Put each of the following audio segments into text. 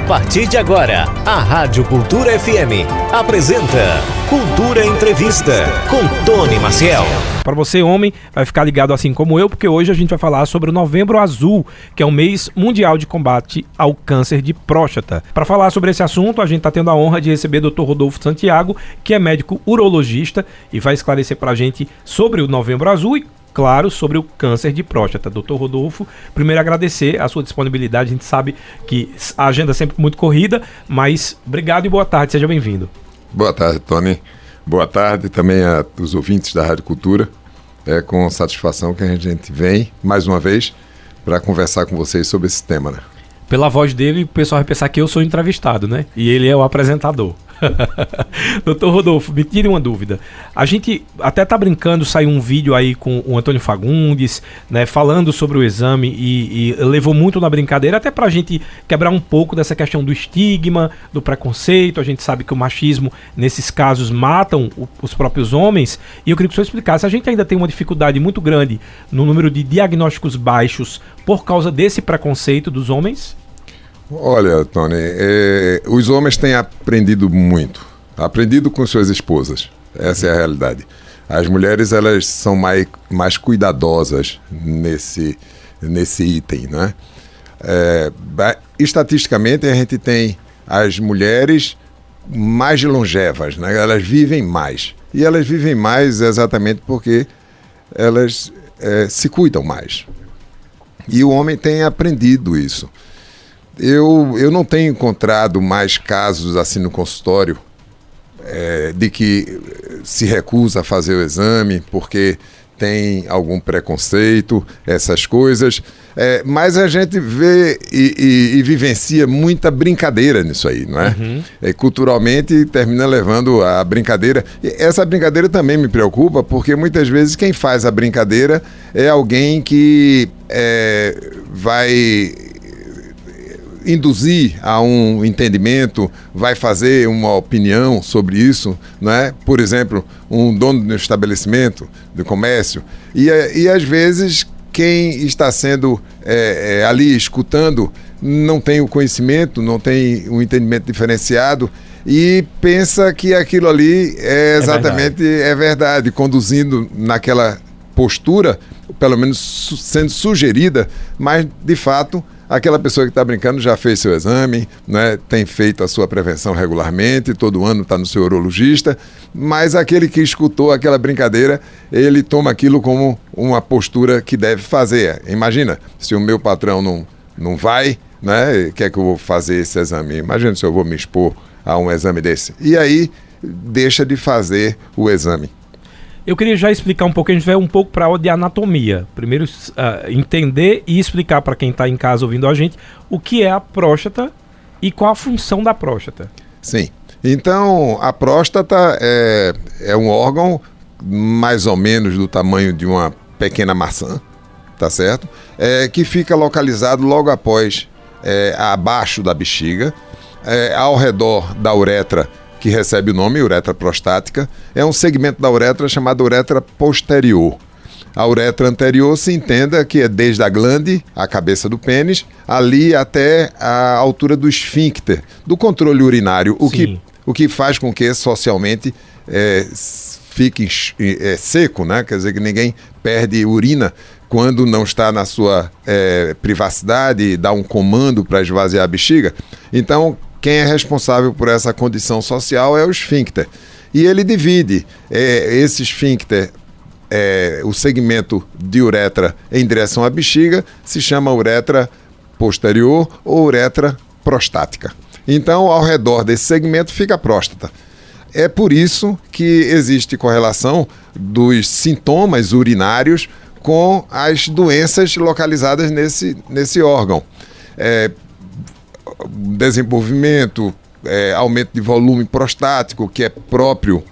A partir de agora, a Rádio Cultura FM apresenta Cultura Entrevista com Tony Maciel. Para você, homem, vai ficar ligado assim como eu, porque hoje a gente vai falar sobre o Novembro Azul, que é o mês mundial de combate ao câncer de próstata. Para falar sobre esse assunto, a gente está tendo a honra de receber o Dr. Rodolfo Santiago, que é médico urologista e vai esclarecer para a gente sobre o Novembro Azul e claro, sobre o câncer de próstata. Doutor Rodolfo, primeiro agradecer a sua disponibilidade. A gente sabe que a agenda é sempre muito corrida, mas obrigado e boa tarde, seja bem-vindo. Boa tarde, Tony. Boa tarde também a os ouvintes da Rádio Cultura. É com satisfação que a gente vem, mais uma vez, para conversar com vocês sobre esse tema. Né? Pela voz dele, o pessoal vai pensar que eu sou entrevistado, né? E ele é o apresentador. Doutor Rodolfo, me tire uma dúvida. A gente até tá brincando, saiu um vídeo aí com o Antônio Fagundes, né, falando sobre o exame e, e levou muito na brincadeira, até pra gente quebrar um pouco dessa questão do estigma, do preconceito. A gente sabe que o machismo, nesses casos, matam o, os próprios homens. E eu queria que o senhor explicasse. A gente ainda tem uma dificuldade muito grande no número de diagnósticos baixos por causa desse preconceito dos homens? Olha, Tony, é, os homens têm aprendido muito, aprendido com suas esposas. Essa é a realidade. As mulheres elas são mais, mais cuidadosas nesse, nesse item, né? É, estatisticamente a gente tem as mulheres mais longevas, né? Elas vivem mais e elas vivem mais exatamente porque elas é, se cuidam mais. E o homem tem aprendido isso. Eu, eu não tenho encontrado mais casos assim no consultório é, de que se recusa a fazer o exame porque tem algum preconceito, essas coisas. É, mas a gente vê e, e, e, vivencia muita brincadeira nisso aí, não é? Uhum. é? Culturalmente termina levando a brincadeira. E essa brincadeira também me preocupa, porque muitas vezes quem faz a brincadeira é alguém que é, vai induzir a um entendimento, vai fazer uma opinião sobre isso, não é? Por exemplo, um dono de um estabelecimento de comércio e, e às vezes quem está sendo é, é, ali escutando não tem o conhecimento, não tem um entendimento diferenciado e pensa que aquilo ali é exatamente é verdade, é verdade conduzindo naquela postura, pelo menos sendo sugerida, mas de fato Aquela pessoa que está brincando já fez seu exame, né, tem feito a sua prevenção regularmente, todo ano está no seu urologista, mas aquele que escutou aquela brincadeira, ele toma aquilo como uma postura que deve fazer. Imagina, se o meu patrão não, não vai, né, quer que eu vou fazer esse exame? Imagina se eu vou me expor a um exame desse. E aí deixa de fazer o exame. Eu queria já explicar um pouco, a gente vai um pouco para a de anatomia. Primeiro, uh, entender e explicar para quem está em casa ouvindo a gente o que é a próstata e qual a função da próstata. Sim. Então, a próstata é, é um órgão mais ou menos do tamanho de uma pequena maçã, tá certo? É, que fica localizado logo após, é, abaixo da bexiga, é, ao redor da uretra que recebe o nome uretra prostática, é um segmento da uretra chamado uretra posterior. A uretra anterior se entenda que é desde a glande, a cabeça do pênis, ali até a altura do esfíncter, do controle urinário, o, que, o que faz com que socialmente é, fique é, seco, né? quer dizer que ninguém perde urina quando não está na sua é, privacidade dá um comando para esvaziar a bexiga. Então, quem é responsável por essa condição social é o esfíncter. E ele divide é, esse esfíncter, é, o segmento de uretra em direção à bexiga, se chama uretra posterior ou uretra prostática. Então, ao redor desse segmento fica a próstata. É por isso que existe correlação dos sintomas urinários com as doenças localizadas nesse, nesse órgão. É, desenvolvimento, é, aumento de volume prostático, que é próprio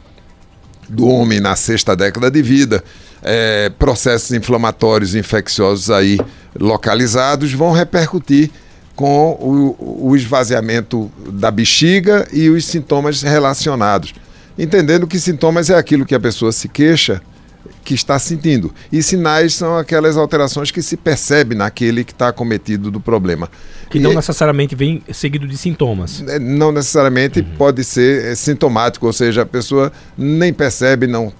do homem na sexta década de vida, é, processos inflamatórios infecciosos aí localizados vão repercutir com o, o esvaziamento da bexiga e os sintomas relacionados. Entendendo que sintomas é aquilo que a pessoa se queixa que está sentindo. E sinais são aquelas alterações que se percebe naquele que está acometido do problema. Que e, não necessariamente vem seguido de sintomas. É, não necessariamente uhum. pode ser é, sintomático, ou seja, a pessoa nem percebe, não,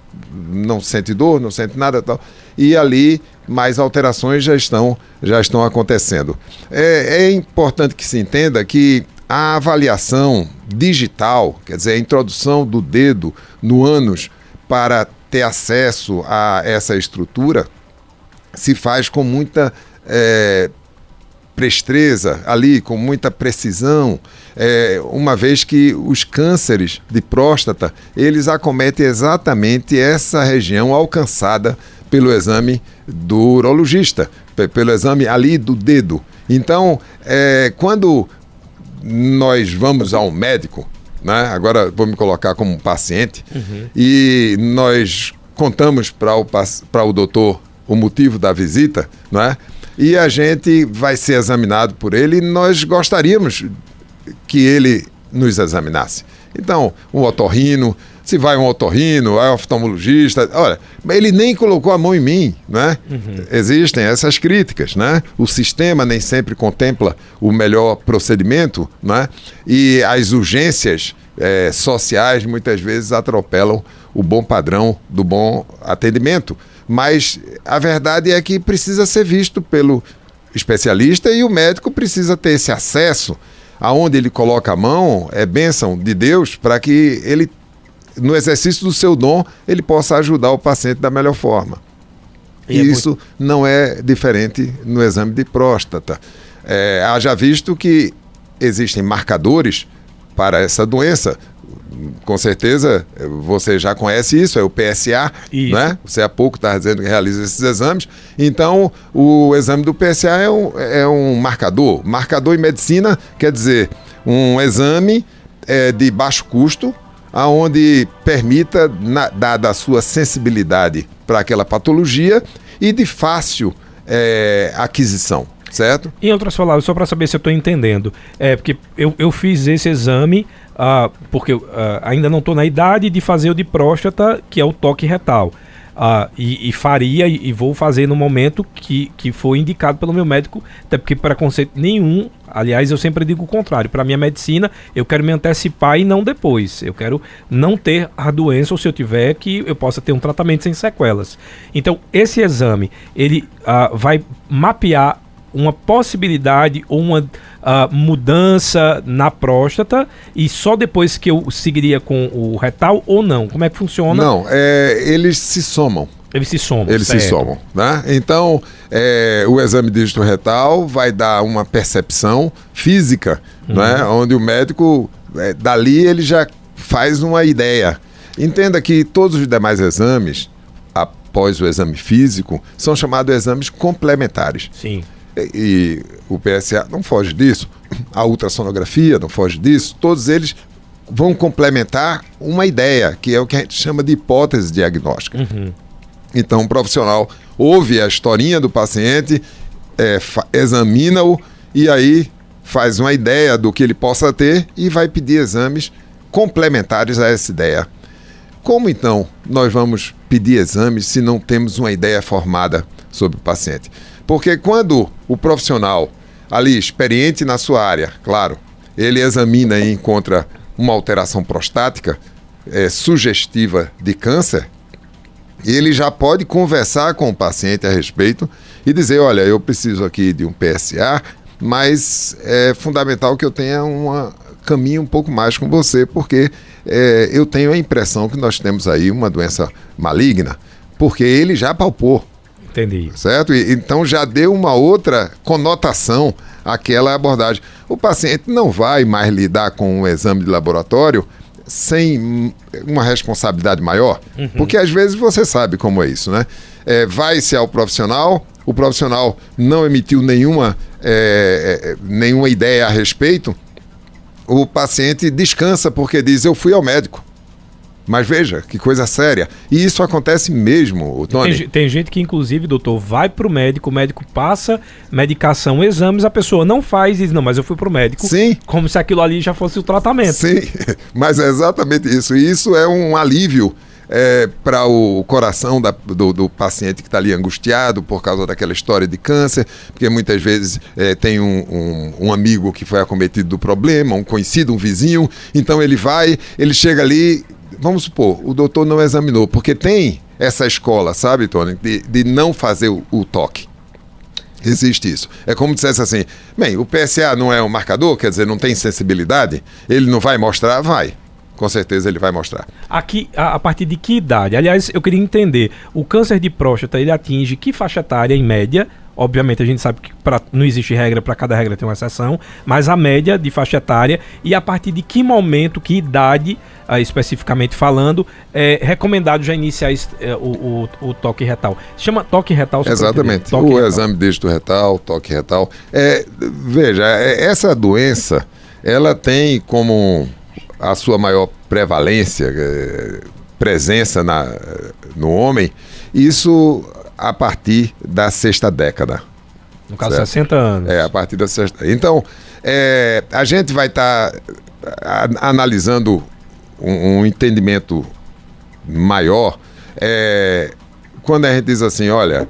não sente dor, não sente nada tal. E ali mais alterações já estão, já estão acontecendo. É, é importante que se entenda que a avaliação digital, quer dizer, a introdução do dedo no ânus para ter acesso a essa estrutura, se faz com muita é, prestreza ali, com muita precisão, é, uma vez que os cânceres de próstata, eles acometem exatamente essa região alcançada pelo exame do urologista, pelo exame ali do dedo. Então, é, quando nós vamos ao médico, né? agora vou me colocar como paciente, uhum. e nós contamos para o, o doutor o motivo da visita, não é? e a gente vai ser examinado por ele e nós gostaríamos que ele nos examinasse. Então, um otorrino, se vai um otorrino, vai um oftalmologista, olha, ele nem colocou a mão em mim, né? Uhum. Existem essas críticas, né? O sistema nem sempre contempla o melhor procedimento, né? E as urgências é, sociais muitas vezes atropelam o bom padrão do bom atendimento. Mas a verdade é que precisa ser visto pelo especialista e o médico precisa ter esse acesso aonde ele coloca a mão, é bênção de Deus para que ele, no exercício do seu dom, ele possa ajudar o paciente da melhor forma. E, e é isso muito... não é diferente no exame de próstata. É, haja visto que existem marcadores para essa doença, com certeza você já conhece isso, é o PSA, isso. né? Você há pouco está dizendo que realiza esses exames. Então, o exame do PSA é um, é um marcador. Marcador em medicina quer dizer um exame é, de baixo custo, aonde permita, na, dada a sua sensibilidade para aquela patologia, e de fácil é, aquisição certo? Em outras palavras, só para saber se eu estou entendendo, é porque eu, eu fiz esse exame uh, porque uh, ainda não estou na idade de fazer o de próstata, que é o toque retal. Uh, e, e, faria e, e, vou fazer no momento que, que foi indicado pelo meu médico, até porque preconceito nenhum, aliás, eu sempre digo o contrário, para minha medicina, eu quero me antecipar e não depois. Eu quero não ter a doença, ou se eu tiver, que eu possa ter um tratamento sem sequelas. Então, esse exame, ele uh, vai mapear uma possibilidade ou uma uh, mudança na próstata e só depois que eu seguiria com o retal ou não? Como é que funciona? Não, é, eles se somam. Eles se somam. Eles certo. se somam, né? Então, é, o exame dígito retal vai dar uma percepção física, uhum. né? Onde o médico, é, dali, ele já faz uma ideia. Entenda que todos os demais exames, após o exame físico, são chamados exames complementares. Sim. E o PSA não foge disso, a ultrassonografia não foge disso, todos eles vão complementar uma ideia, que é o que a gente chama de hipótese diagnóstica. Uhum. Então, o profissional ouve a historinha do paciente, é, examina-o e aí faz uma ideia do que ele possa ter e vai pedir exames complementares a essa ideia. Como então nós vamos pedir exames se não temos uma ideia formada sobre o paciente? Porque quando o profissional, ali, experiente na sua área, claro, ele examina e encontra uma alteração prostática é, sugestiva de câncer, ele já pode conversar com o paciente a respeito e dizer: olha, eu preciso aqui de um PSA, mas é fundamental que eu tenha um caminho um pouco mais com você, porque é, eu tenho a impressão que nós temos aí uma doença maligna, porque ele já palpou Entendi. Certo? E, então já deu uma outra conotação àquela abordagem. O paciente não vai mais lidar com um exame de laboratório sem uma responsabilidade maior, uhum. porque às vezes você sabe como é isso, né? É, Vai-se ao profissional, o profissional não emitiu nenhuma, é, é, nenhuma ideia a respeito, o paciente descansa porque diz: Eu fui ao médico. Mas veja, que coisa séria. E isso acontece mesmo, Tony. Tem, tem, gente que, inclusive, doutor, vai para o médico, o médico passa medicação, exames, a pessoa não faz e diz, não, mas eu fui para o médico. Sim. Como se aquilo ali já fosse o tratamento. Sim, mas é exatamente isso. E isso é um alívio é, para o coração da, do, do, paciente que está ali angustiado por causa daquela história de câncer, porque muitas vezes é, tem um, um, um, amigo que foi acometido do problema, um conhecido, um vizinho, então ele vai, ele chega ali, vamos supor, o doutor não examinou, porque tem essa escola, sabe, Tony, de, de não fazer o, o toque. Existe isso. É como dissesse assim: bem, o PSA não é um marcador, quer dizer, não tem sensibilidade, ele não vai mostrar? Vai com certeza ele vai mostrar. Aqui, a, a, partir de que idade? Aliás, eu queria entender, o câncer de próstata, ele atinge que faixa etária em média? Obviamente a gente sabe que pra, não existe regra, para cada regra tem uma exceção, mas a média de faixa etária e a partir de que momento, que idade, uh, especificamente falando, é recomendado já iniciar esse, uh, o, o, o, toque retal. Se chama toque retal. Exatamente, toque o retal. exame dígito retal, toque retal. É, veja, é, essa doença, ela tem como a sua maior prevalência, é, presença na, no homem, isso a partir da sexta década. No caso, certo? 60 anos. É, a partir da sexta. Então, é, a gente vai estar tá analisando um, um, entendimento maior é, quando a gente diz assim: olha,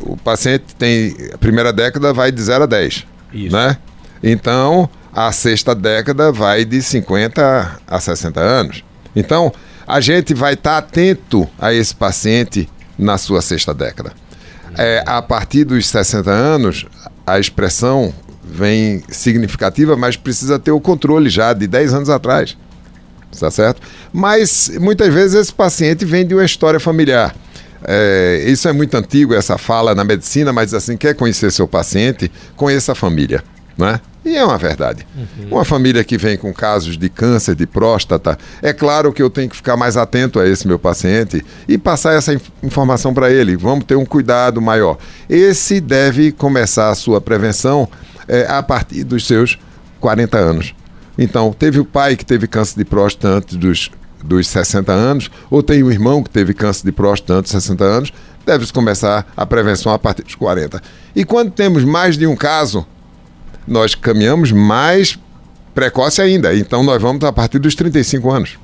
o paciente tem. A primeira década vai de 0 a 10. Isso. Né? Então, a sexta década vai de 50 a 60 anos. Então, a gente vai estar tá atento a esse paciente na sua sexta década. É, a partir dos 60 anos, a expressão vem significativa, mas precisa ter o controle já de 10 anos atrás. Está certo? Mas muitas vezes esse paciente vem de uma história familiar. É, isso é muito antigo, essa fala na medicina, mas assim, quer conhecer seu paciente, conheça a família. Né? E é uma verdade. Uhum. Uma família que vem com casos de câncer de próstata, é claro que eu tenho que ficar mais atento a esse meu paciente e passar essa informação para ele. Vamos ter um cuidado maior. Esse deve começar a sua prevenção é, a partir dos seus 40 anos. Então, teve o pai que teve câncer de próstata antes dos, dos 60 anos, ou tem um irmão que teve câncer de próstata antes dos 60 anos, deve-se começar a prevenção a partir dos 40. E quando temos mais de um caso, nós caminhamos mais precoce ainda. Então nós vamos a partir dos 35 anos.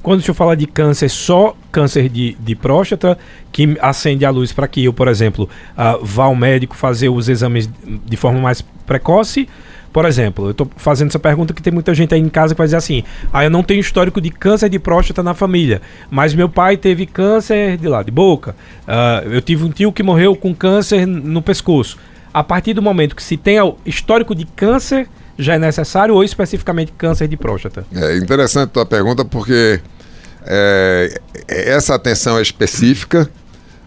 Quando o senhor fala de câncer, só câncer de, de próstata que acende a luz para que eu, por exemplo, uh, vá ao médico fazer os exames de forma mais precoce? Por exemplo, eu estou fazendo essa pergunta que tem muita gente aí em casa que vai dizer assim: ah, eu não tenho histórico de câncer de próstata na família, mas meu pai teve câncer de lá, de boca. Uh, eu tive um tio que morreu com câncer no pescoço a partir do momento que se tem histórico de câncer, já é necessário ou especificamente câncer de próstata? É interessante a tua pergunta porque é, essa atenção é específica,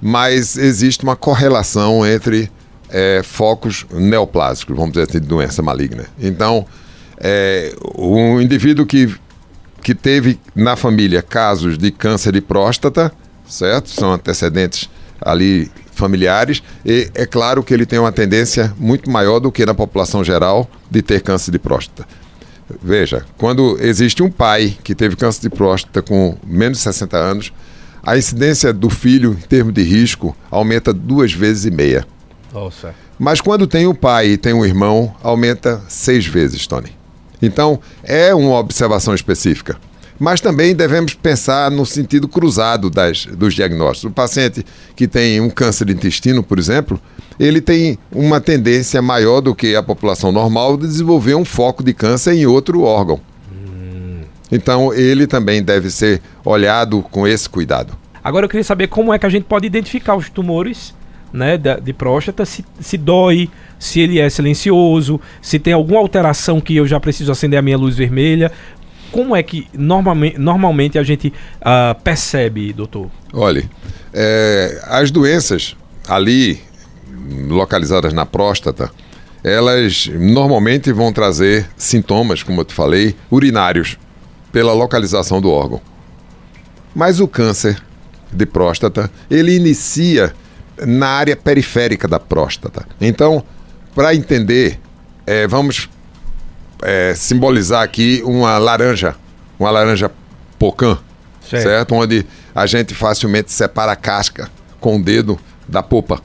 mas existe uma correlação entre é, focos neoplásicos, vamos dizer assim, de doença maligna. Então, é, um indivíduo que, que teve na família casos de câncer de próstata, certo? São antecedentes ali familiares, e é claro que ele tem uma tendência muito maior do que na população geral de ter câncer de próstata. Veja, quando existe um pai que teve câncer de próstata com menos de 60 anos, a incidência do filho em termos de risco aumenta duas vezes e meia. Nossa. Mas quando tem um pai e tem um irmão, aumenta seis vezes, Tony. Então, é uma observação específica mas também devemos pensar no sentido cruzado das, dos diagnósticos. O paciente que tem um câncer de intestino, por exemplo, ele tem uma tendência maior do que a população normal de desenvolver um foco de câncer em outro órgão. Então, ele também deve ser olhado com esse cuidado. Agora, eu queria saber como é que a gente pode identificar os tumores né, de, de próstata, se, se dói, se ele é silencioso, se tem alguma alteração que eu já preciso acender a minha luz vermelha como é que normalmente, normalmente a gente uh, percebe, doutor? Olhe, é, as doenças ali localizadas na próstata, elas normalmente vão trazer sintomas, como eu te falei, urinários, pela localização do órgão. Mas o câncer de próstata, ele inicia na área periférica da próstata. Então, para entender, é, vamos é, simbolizar aqui uma laranja, uma laranja pocã, certo. certo? Onde a gente facilmente separa a casca com o dedo da polpa.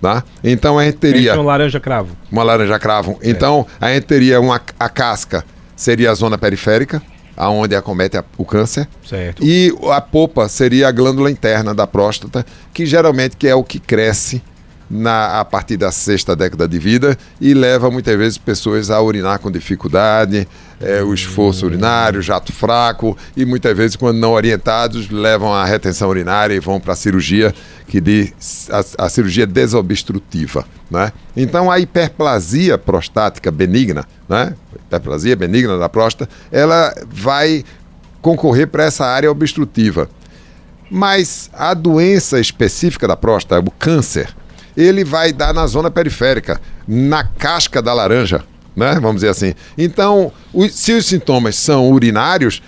Tá? Então a gente teria. Uma laranja cravo. Uma laranja cravo. Então a gente teria uma, a casca, seria a zona periférica, aonde acomete a, o câncer. Certo. E a popa seria a glândula interna da próstata, que geralmente que é o que cresce na, a partir da sexta década de vida e leva muitas vezes pessoas a urinar com dificuldade, é, o esforço urinário, jato fraco e muitas vezes, quando não orientados, levam à retenção urinária e vão para a cirurgia, que diz a, a, cirurgia desobstrutiva. Né? Então, a hiperplasia prostática benigna, né? hiperplasia benigna da próstata, ela vai concorrer para essa área obstrutiva. Mas a doença específica da próstata, o câncer, ele vai dar na zona periférica, na casca da laranja, né? Vamos dizer assim. Então, se os sintomas são urinários,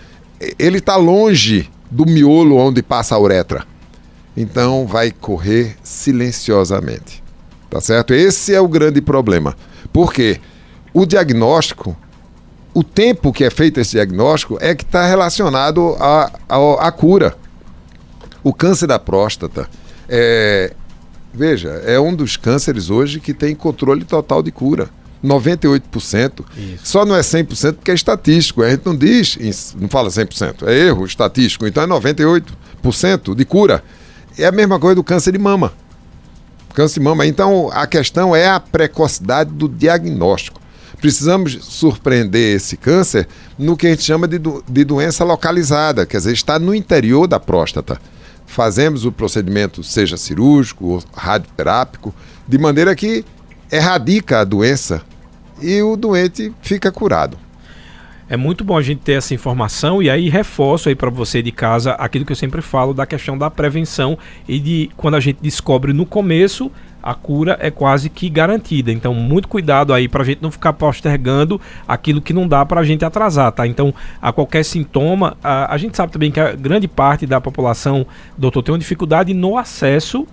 ele está longe do miolo onde passa a uretra. Então, vai correr silenciosamente. Tá certo? Esse é o grande problema. Porque o diagnóstico, o tempo que é feito esse diagnóstico é que está relacionado à, à, à cura. O câncer da próstata é, Veja, é um dos cânceres hoje que tem controle total de cura. 98%. Isso. Só não é 100% porque é estatístico. A gente não diz, não fala 100%, é erro estatístico. Então é 98% de cura. É a mesma coisa do câncer de mama. Câncer de mama. Então a questão é a precocidade do diagnóstico. Precisamos surpreender esse câncer no que a gente chama de, do, de doença localizada, quer dizer, está no interior da próstata fazemos o procedimento, seja cirúrgico ou radioterápico, de maneira que erradica a doença e o doente fica curado. É muito bom a gente ter essa informação e aí reforço aí para você de casa aquilo que eu sempre falo da questão da prevenção e de quando a gente descobre no começo a cura é quase que garantida. Então, muito cuidado aí para a gente não ficar postergando aquilo que não dá para a gente atrasar, tá? Então, a qualquer sintoma, a, a gente sabe também que a grande parte da população, doutor, tem uma dificuldade no acesso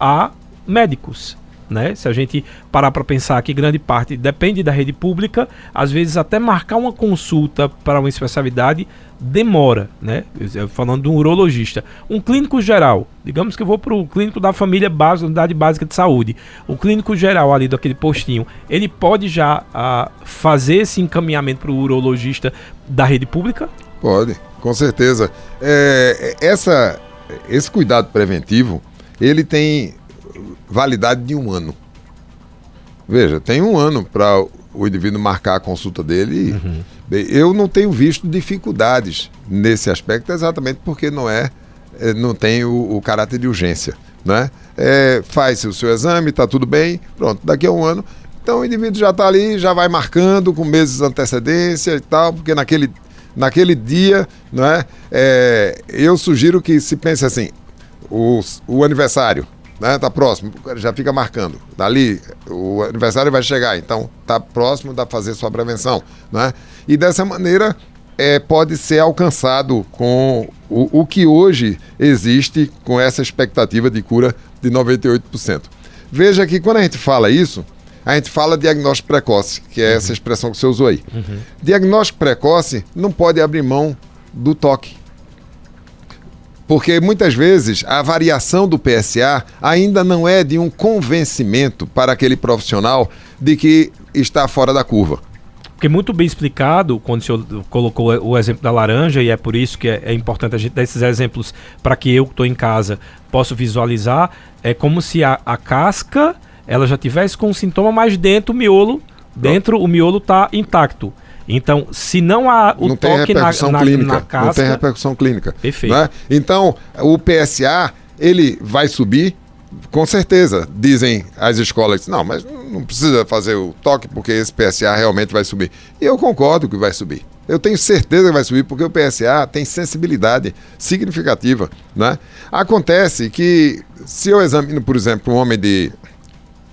a médicos né? Se a gente parar para pensar que grande parte depende da rede pública, às vezes até marcar uma consulta para uma especialidade demora, né? Falando de um urologista. Um clínico geral, digamos que eu vou para o clínico da família básica, unidade básica de saúde. O clínico geral ali daquele postinho, ele pode já a, fazer esse encaminhamento para o urologista da rede pública? Pode, com certeza. É, essa, esse cuidado preventivo, ele tem validade de um ano. Veja, tem um ano para o indivíduo marcar a consulta dele. Uhum. Eu não tenho visto dificuldades nesse aspecto, exatamente porque não é, é não tem o, o caráter de urgência. Né? É, faz o seu exame, está tudo bem, pronto, daqui a um ano. Então o indivíduo já está ali, já vai marcando com meses de antecedência e tal, porque naquele, naquele dia, não é, é eu sugiro que se pense assim, o, o aniversário, né? Tá próximo, já fica marcando. Dali, o aniversário vai chegar, então tá próximo, para fazer sua prevenção, né? E dessa maneira é, pode ser alcançado com o, o que hoje existe com essa expectativa de cura de 98%. Veja que quando a gente fala isso, a gente fala diagnóstico precoce, que é uhum. essa expressão que você usou aí. Uhum. Diagnóstico precoce não pode abrir mão do toque. Porque muitas vezes a variação do PSA ainda não é de um convencimento para aquele profissional de que está fora da curva. Porque muito bem explicado, quando o senhor colocou o exemplo da laranja, e é por isso que é, é importante a gente dar esses exemplos para que eu que estou em casa possa visualizar, é como se a, a casca ela já tivesse com um sintoma, mas dentro o miolo, dentro o miolo está intacto. Então, se não há o não toque na, na, clínica, na casca... Não tem repercussão clínica. Perfeito. Né? Então, o PSA, ele vai subir, com certeza. Dizem as escolas, não, mas não precisa fazer o toque porque esse PSA realmente vai subir. E eu concordo que vai subir. Eu tenho certeza que vai subir porque o PSA tem sensibilidade significativa. Né? Acontece que se eu examino, por exemplo, um homem de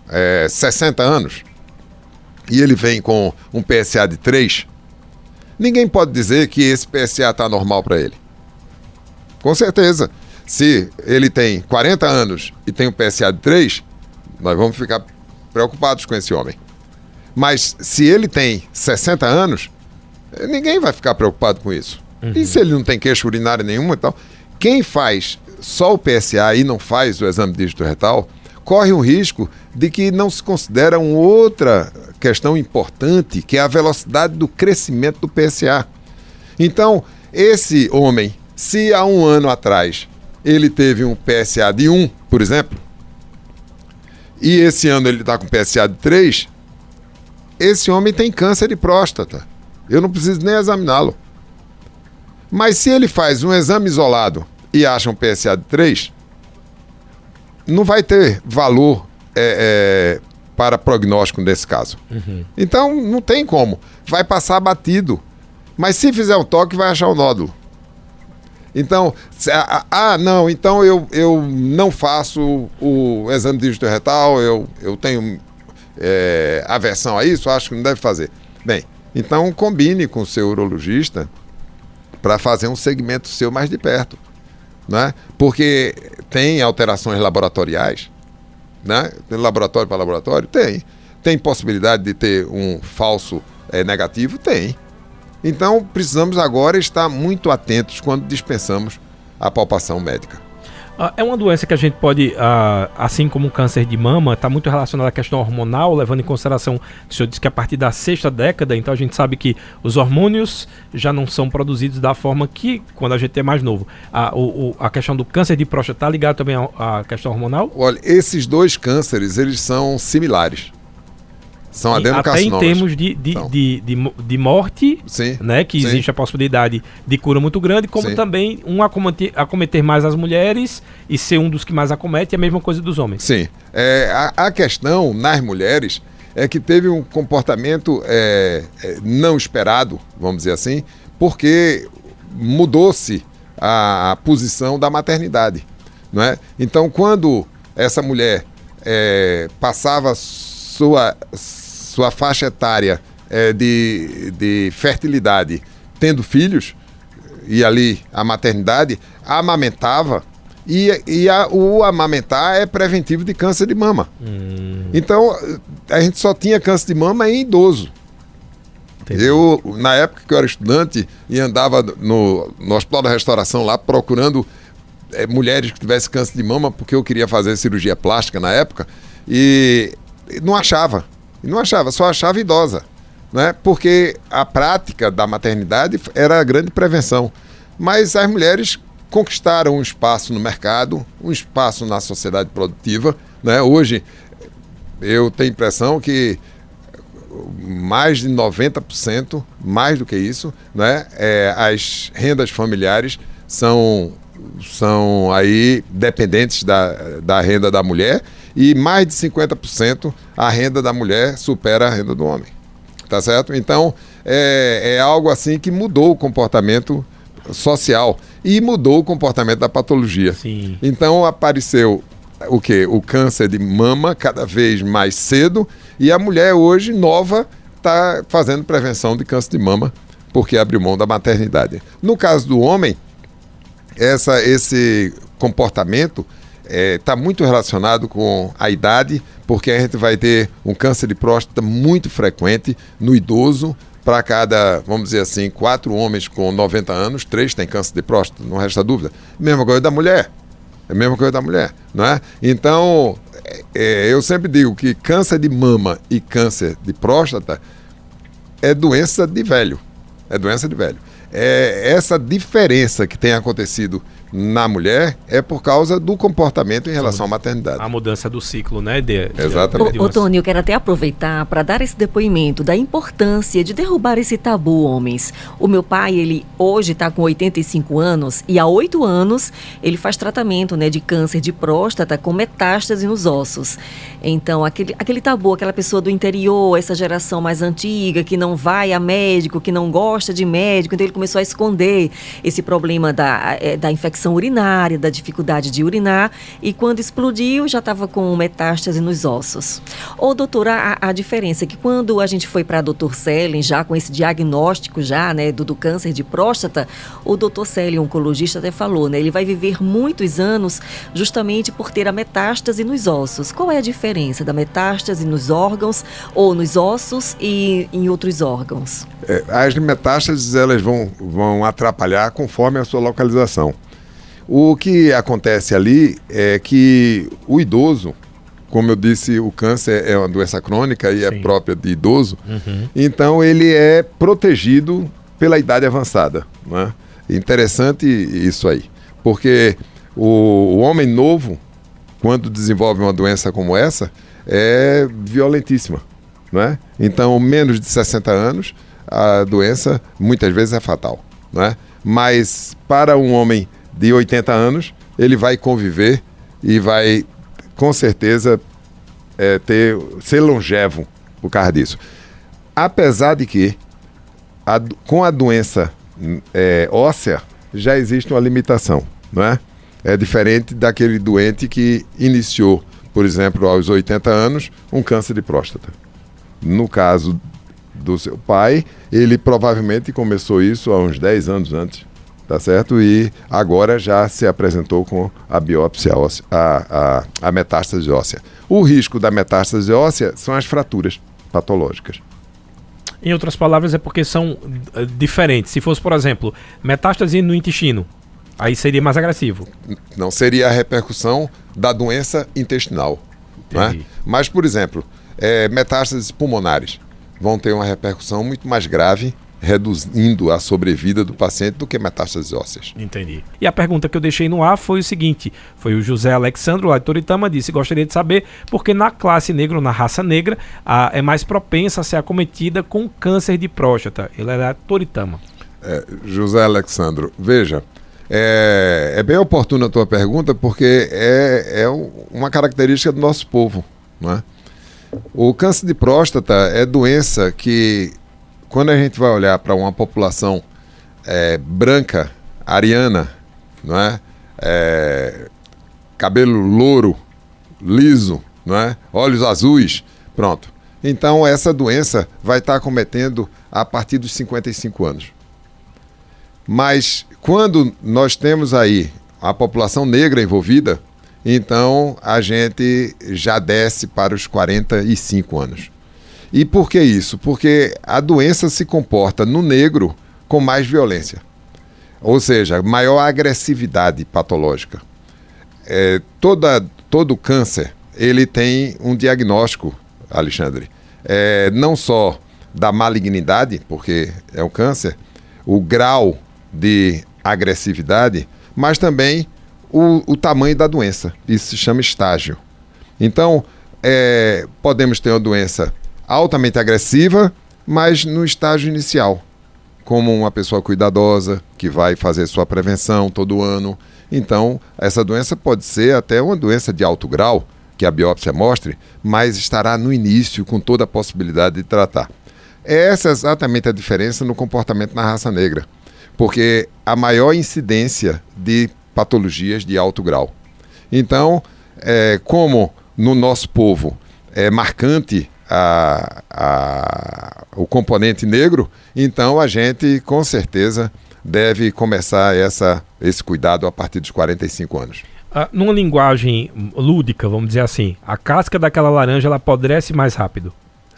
é, eh, 60 anos, e ele vem com um PSA de 3, ninguém pode dizer que esse PSA está normal para ele. Com certeza. Se ele tem 40 anos e tem um PSA de 3, nós vamos ficar preocupados com esse homem. Mas se ele tem 60 anos, ninguém vai ficar preocupado com isso. Uhum. E se ele não tem queixa urinária nenhuma e tal? Quem faz só o PSA e não faz o exame dígito retal, corre um risco de que não se considera uma outra questão importante, que é a velocidade do crescimento do PSA. Então, esse homem, se há um ano atrás ele teve um PSA de 1, por exemplo, e esse ano ele está com PSA de 3, esse homem tem câncer de próstata. Eu não preciso nem examiná-lo. Mas se ele faz um exame isolado e acha um PSA de 3, não vai ter valor é, é, para prognóstico nesse caso. Uhum. Então, não tem como. Vai passar batido. Mas se fizer um toque, vai achar o um nódulo. Então, ah, ah, não, então eu, eu não faço o exame de dígito retal, eu, eu tenho é, aversão a isso, acho que não deve fazer. Bem, então combine com o seu urologista para fazer um segmento seu mais de perto. Né? Porque tem alterações laboratoriais, né? Laboratório para laboratório? Tem. Tem possibilidade de ter um falso é, negativo? Tem. Então, precisamos agora estar muito atentos quando dispensamos a palpação médica. Ah, é uma doença que a gente pode, ah, assim como o câncer de mama, está muito relacionada à questão hormonal, levando em consideração que o senhor disse que a partir da sexta década, então a gente sabe que os hormônios já não são produzidos da forma que quando a gente é mais novo. A, o, a questão do câncer de próstata está ligada também à questão hormonal? Olha, esses dois cânceres, eles são similares. São. Até em termos de, de, de, de, de, morte, sim, né, que sim. existe a possibilidade de cura muito grande, como sim. também um acometer, acometer mais as mulheres e ser um dos que mais acomete, é a mesma coisa dos homens. Sim. É, a, a questão nas mulheres é que teve um comportamento é, é, não esperado, vamos dizer assim, porque mudou-se a, a, posição da maternidade. Não é? Então, quando essa mulher é, passava sua sua faixa etária é, de, de fertilidade tendo filhos, e ali a maternidade, amamentava, e, e a, o amamentar é preventivo de câncer de mama. Hum. Então, a gente só tinha câncer de mama em idoso. Entendi. Eu, na época que eu era estudante e andava no, no Hospital da Restauração lá procurando é, mulheres que tivessem câncer de mama, porque eu queria fazer cirurgia plástica na época, e não achava. E não achava, só achava idosa. Né? Porque a prática da maternidade era a grande prevenção. Mas as mulheres conquistaram um espaço no mercado, um espaço na sociedade produtiva. Né? Hoje, eu tenho a impressão que mais de 90%, mais do que isso, né? É, as rendas familiares são, são aí dependentes da, da renda da mulher e mais de 50% a renda da mulher supera a renda do homem. Tá certo? Então, é, é algo assim que mudou o comportamento social e mudou o comportamento da patologia. Sim. Então, apareceu o que? O câncer de mama cada vez mais cedo e a mulher hoje nova está fazendo prevenção de câncer de mama porque abriu mão da maternidade. No caso do homem, essa, esse comportamento está é, tá muito relacionado com a idade, porque a gente vai ter um câncer de próstata muito frequente no idoso. Para cada, vamos dizer assim, quatro homens com 90 anos, três têm câncer de próstata, não resta dúvida. Mesma coisa da mulher. É a mesma coisa da mulher, não é? Então, é, é eu sempre digo que câncer de mama e câncer de próstata é doença de velho. É doença de velho. É essa diferença que tem acontecido na mulher é por causa do comportamento em relação à maternidade. A mudança do ciclo, né? De, Exatamente. De, ô, Tony, eu quero até aproveitar para dar esse depoimento da importância de derrubar esse tabu, homens. O meu pai, ele hoje está com 85 anos e há 8 anos ele faz tratamento né, de câncer de próstata com metástase nos ossos. Então, aquele, aquele tabu, aquela pessoa do interior, essa geração mais antiga, que não vai a médico, que não gosta de médico, então ele começou a esconder esse problema da, é, da infecção infecção urinária, da dificuldade de urinar, e quando explodiu já estava com metástase nos ossos. Ô, doutora, a, a diferença é que quando a gente foi para doutor Selen, já com esse diagnóstico já, né, do, do câncer de próstata, o doutor Selen, oncologista, até falou, né, ele vai viver muitos anos justamente por ter a metástase nos ossos. Qual é a diferença da metástase nos órgãos ou nos ossos e em outros órgãos? É, as metástases elas vão, vão atrapalhar conforme a sua localização. O que acontece ali é que o idoso, como eu disse, o câncer é uma doença crônica e é Sim. é própria de idoso, uhum. então ele é protegido pela idade avançada. Né? Interessante isso aí, porque o, o homem novo, quando desenvolve uma doença como essa, é violentíssima. Né? Então, menos de 60 anos, a doença muitas vezes é fatal. Né? Mas para um homem de 80 anos, ele vai conviver e vai, com certeza, é, ter, ser longevo por causa disso. Apesar de que, a, com a doença é, óssea, já existe uma limitação, não é? É diferente daquele doente que iniciou, por exemplo, aos 80 anos, um câncer de próstata. No caso do seu pai, ele provavelmente começou isso há uns 10 anos antes, tá certo? E agora já se apresentou com a biópsia óssea, a, a, a metástase óssea. O risco da metástase óssea são as fraturas patológicas. Em outras palavras, é porque são uh, diferentes. Se fosse, por exemplo, metástase no intestino, aí seria mais agressivo. Não seria a repercussão da doença intestinal. Né? Mas, por exemplo, é, metástases pulmonares vão ter uma repercussão muito mais grave, reduzindo a sobrevida do paciente do que metástases ósseas. Entendi. E a pergunta que eu deixei no ar foi o seguinte: foi o José Alexandro, lá de Toritama, disse: gostaria de saber porque na classe negra, na raça negra, a, é mais propensa a ser acometida com câncer de próstata. Ele era Toritama. É, José Alexandro, veja. É, é, bem oportuna a tua pergunta porque é, é uma característica do nosso povo. Não é? O câncer de próstata é doença que, quando a gente vai olhar para uma população é, branca, ariana, não é? é? cabelo louro, liso, não é? olhos azuis, pronto. Então essa doença vai estar tá acometendo a partir dos 55 anos. Mas quando nós temos aí a população negra envolvida, então a gente já desce para os 45 anos. E por que isso? Porque a doença se comporta no negro com mais violência, ou seja, maior agressividade patológica. É, toda, todo câncer ele tem um diagnóstico, Alexandre, é, não só da malignidade, porque é um câncer, o grau de agressividade, mas também o, o tamanho da doença. Isso se chama estágio. Então, é, podemos ter uma doença altamente agressiva, mas no estágio inicial, como uma pessoa cuidadosa que vai fazer sua prevenção todo ano. Então, essa doença pode ser até uma doença de alto grau, que a biópsia mostre, mas estará no início com toda a possibilidade de tratar. Essa é exatamente a diferença no comportamento na raça negra, porque a maior incidência de patologias de alto grau. Então, é, como no nosso povo é marcante a, a, o componente negro, então a gente com certeza deve começar essa, esse cuidado a partir dos 45 anos. Ah, numa linguagem lúdica, vamos dizer assim, a casca daquela laranja ela apodrece mais rápido,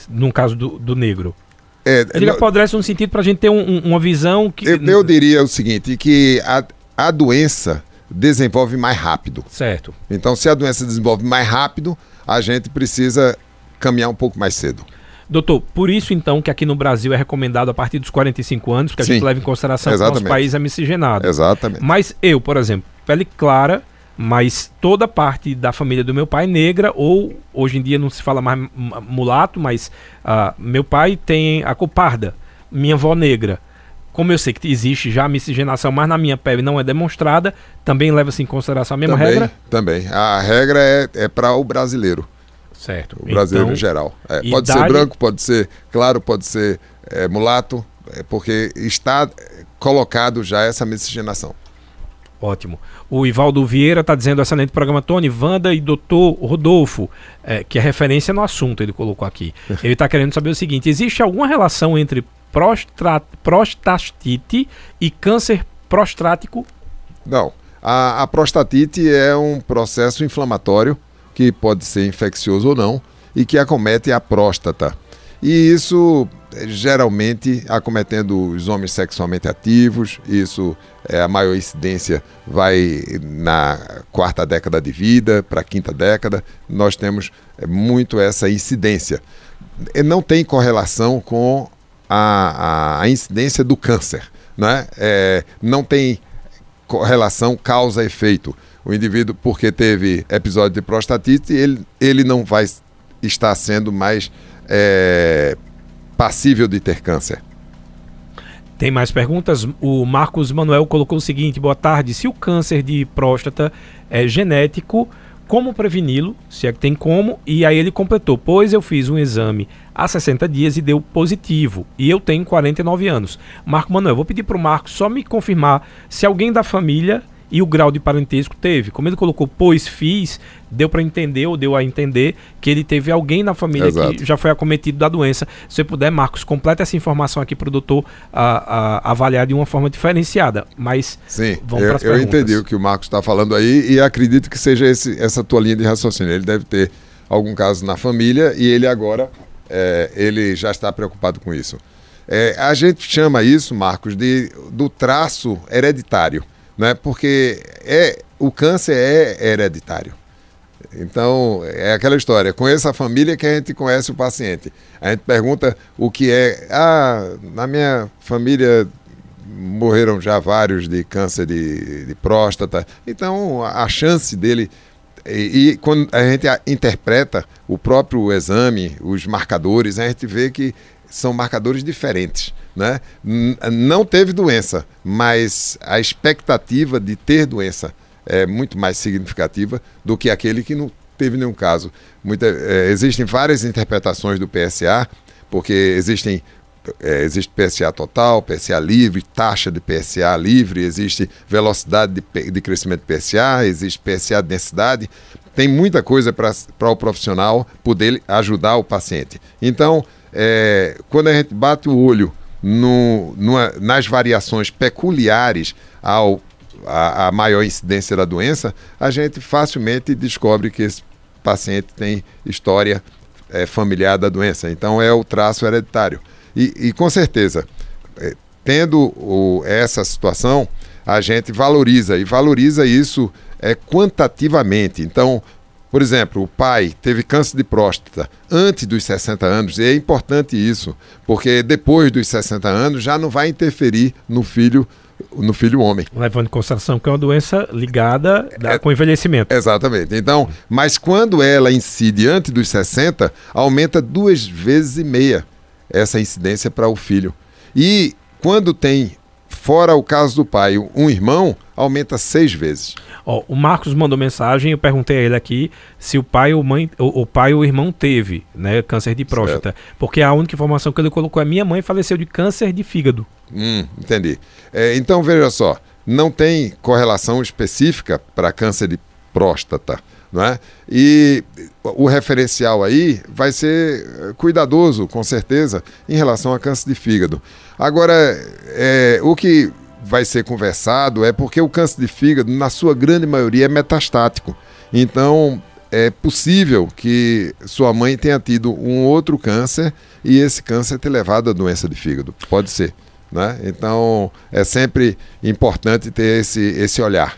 no caso do, do negro. É, Ele não, apodrece no sentido para a gente ter um, um, uma visão que. Eu, eu, diria o seguinte: que a, a doença desenvolve mais rápido. Certo. Então, se a doença desenvolve mais rápido, a gente precisa caminhar um pouco mais cedo. Doutor, por isso então que aqui no Brasil é recomendado a partir dos 45 anos, porque Sim, a gente leva em consideração exatamente. que o nosso país é miscigenado. Exatamente. Mas eu, por exemplo, pele clara, mas toda parte da família do meu pai é negra, ou hoje em dia não se fala mais mulato, mas uh, meu pai tem a coparda, minha avó negra como eu sei que existe já a miscigenação, mas na minha pele não é demonstrada, também leva-se em consideração a mesma também, regra? Também. A regra é, é para o brasileiro. Certo. O brasileiro então, em geral. É, pode ser branco, pode ser claro, pode ser é, mulato, é, porque está colocado já essa miscigenação. Ótimo. O Ivaldo Vieira está dizendo excelente programa, Tony, Wanda e doutor Rodolfo, é, que é referência no assunto, ele colocou aqui. Ele está querendo saber o seguinte: existe alguma relação entre prostatite e câncer prostático? Não. A, a prostatite é um processo inflamatório que pode ser infeccioso ou não e que acomete a próstata. E isso geralmente acometendo os homens sexualmente ativos, isso é a maior incidência vai na quarta década de vida para a quinta década, nós temos é, muito essa incidência. Não tem correlação com a, a incidência do câncer. Né? É, não tem relação causa-efeito. O indivíduo, porque teve episódio de prostatite, ele, ele não vai estar sendo mais é, passível de ter câncer. Tem mais perguntas? O Marcos Manuel colocou o seguinte: boa tarde. Se o câncer de próstata é genético, como preveni-lo? Se é que tem como? E aí ele completou: pois eu fiz um exame há 60 dias e deu positivo. E eu tenho 49 anos. Marco Manuel, vou pedir para o Marco só me confirmar se alguém da família e o grau de parentesco teve. Como ele colocou pois fiz, deu para entender ou deu a entender que ele teve alguém na família Exato. que já foi acometido da doença. Se você puder, Marcos, completa essa informação aqui para o doutor a, a, avaliar de uma forma diferenciada. Mas Sim, vamos eu, eu entendi o que o Marcos está falando aí e acredito que seja esse, essa tua linha de raciocínio. Ele deve ter algum caso na família e ele agora é, ele já está preocupado com isso. É, a gente chama isso, Marcos, de, do traço hereditário né? porque é, o câncer é hereditário. Então, é aquela história, conheça a família que a gente conhece o paciente. A gente pergunta o que é. Ah, na minha família morreram já vários de câncer de, de próstata. Então, a, a chance dele. E, e, quando a gente interpreta o próprio exame, os marcadores, a gente vê que são marcadores diferentes. Né? Não teve doença, mas a expectativa de ter doença é muito mais significativa do que aquele que não teve nenhum caso. Muita, é, existem várias interpretações do PSA, porque existem é, existe PSA total, PSA livre, taxa de PSA livre, existe velocidade de, de crescimento de PSA, existe PSA densidade. Tem muita coisa para o profissional poder ajudar o paciente. Então, é, quando a gente bate o olho no, nas variações peculiares ao a, a, maior incidência da doença, a gente facilmente descobre que esse paciente tem história é, familiar da doença. Então é o traço hereditário. E, e com certeza, é, tendo o, essa situação, a gente valoriza e valoriza isso é, quantitativamente. Então, por exemplo, o pai teve câncer de próstata antes dos 60 anos, e é importante isso, porque depois dos 60 anos já não vai interferir no filho no filho homem. Levando em consideração que é uma doença ligada da, é, com envelhecimento. Exatamente. Então, mas quando ela incide antes dos 60, aumenta duas vezes e meia essa incidência para o filho. E quando tem, fora o caso do pai, um irmão, aumenta seis vezes. Ó, o Marcos mandou mensagem, eu perguntei a ele aqui se o pai ou mãe, o, o pai ou irmão teve, né, câncer de próstata, certo. porque a única informação que ele colocou é minha mãe faleceu de câncer de fígado. Hum, entendi. É, então veja só, não tem correlação específica para câncer de próstata. Não é? E o referencial aí vai ser cuidadoso, com certeza, em relação a câncer de fígado. Agora, é, o que vai ser conversado é porque o câncer de fígado, na sua grande maioria, é metastático. Então, é possível que sua mãe tenha tido um outro câncer e esse câncer ter levado a doença de fígado. Pode ser. Né? Então, é sempre importante ter esse, esse olhar.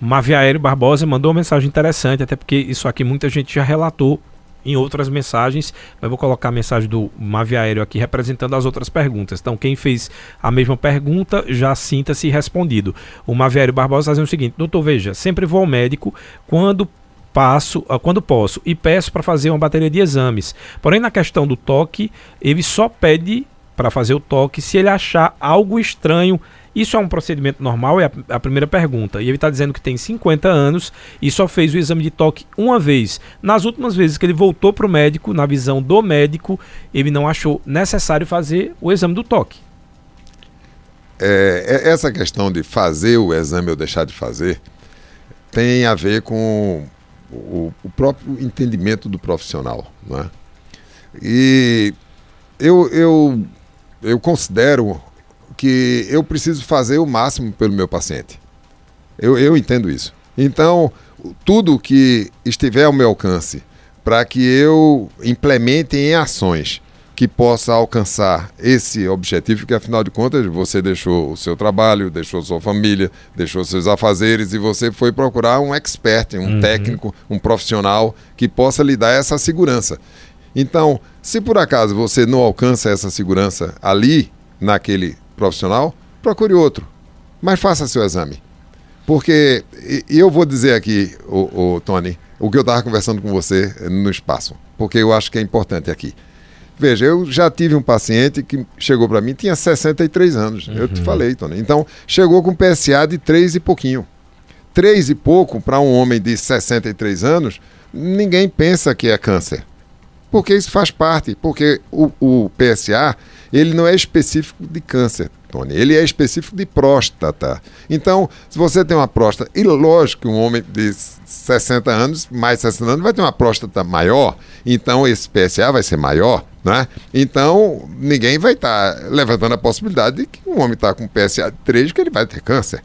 Maviaério Barbosa mandou uma mensagem interessante, até porque isso aqui muita gente já relatou em outras mensagens, mas vou colocar a mensagem do Maviaério aqui representando as outras perguntas. Então, quem fez a mesma pergunta já sinta-se respondido. O Maviaério Barbosa está dizendo o seguinte: doutor, veja, sempre vou ao médico quando passo, ah, quando posso, e peço para fazer uma bateria de exames. Porém, na questão do toque, ele só pede para fazer o toque se ele achar algo estranho isso é um procedimento normal? É a, a primeira pergunta. E ele está dizendo que tem 50 anos e só fez o exame de toque uma vez. Nas últimas vezes que ele voltou para o médico, na visão do médico, ele não achou necessário fazer o exame do toque. É, é essa questão de fazer o exame ou deixar de fazer tem a ver com o, o próprio entendimento do profissional. Não é? E eu, eu, eu considero que eu preciso fazer o máximo pelo meu paciente. Eu, eu entendo isso. Então, tudo que estiver ao meu alcance para que eu implemente em ações que possa alcançar esse objetivo, que afinal de contas você deixou o seu trabalho, deixou sua família, deixou seus afazeres e você foi procurar um expert, um uhum. técnico, um profissional que possa lhe dar essa segurança. Então, Se por acaso você não alcança essa segurança ali, naquele profissional, procure outro. Mas faça seu exame. Porque, e eu vou dizer aqui, o, o Tony, o que eu estava conversando com você no espaço, porque eu acho que é importante aqui. Veja, eu já tive um paciente que chegou para mim, tinha 63 anos. Uhum. Eu te uhum. falei, Tony. Então, chegou com PSA de 3 e pouquinho. 3 e pouco para um homem de 63 anos, ninguém pensa que é câncer. Porque isso faz parte, porque o, o PSA, ele não é específico de câncer. Tony. Ele é específico de próstata. Então, se você tem uma próstata, e lógico que um homem de 60 anos, mais 60 anos, vai ter uma próstata maior, então esse PSA vai ser maior, né? Então, ninguém vai estar tá levantando a possibilidade de que um homem está com PSA de 3, que ele vai ter câncer.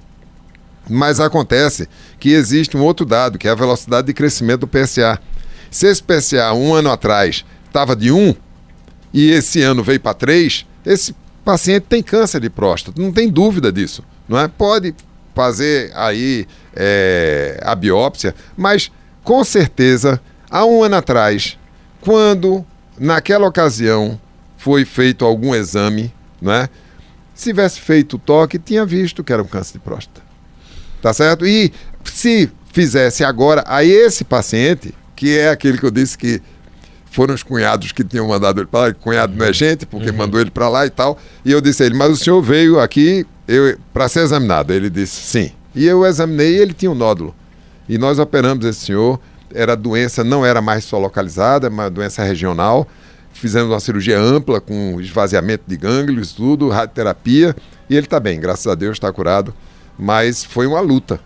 Mas acontece que existe um outro dado, que é a velocidade de crescimento do PSA. Se esse PSA, um ano atrás, estava de 1, e esse ano veio para 3, esse paciente tem câncer de próstata, não tem dúvida disso. Não é? Pode fazer aí é, a biópsia, mas com certeza, há um ano atrás, quando naquela ocasião foi feito algum exame, não é? Se tivesse feito o toque, tinha visto que era um câncer de próstata. Tá certo? E se fizesse agora a esse paciente, que é aquele que eu disse que foram os cunhados que tinham mandado ele para lá. Cunhado não é gente, porque uhum. mandou ele para lá e tal. E eu disse a ele, mas o senhor veio aqui para ser examinado. Ele disse, sim. E eu examinei e ele tinha um nódulo. E nós operamos esse senhor. Era doença, não era mais só localizada, é uma doença regional. Fizemos uma cirurgia ampla, com esvaziamento de gânglios, tudo, radioterapia. E ele está bem, graças a Deus, está curado. Mas foi uma luta.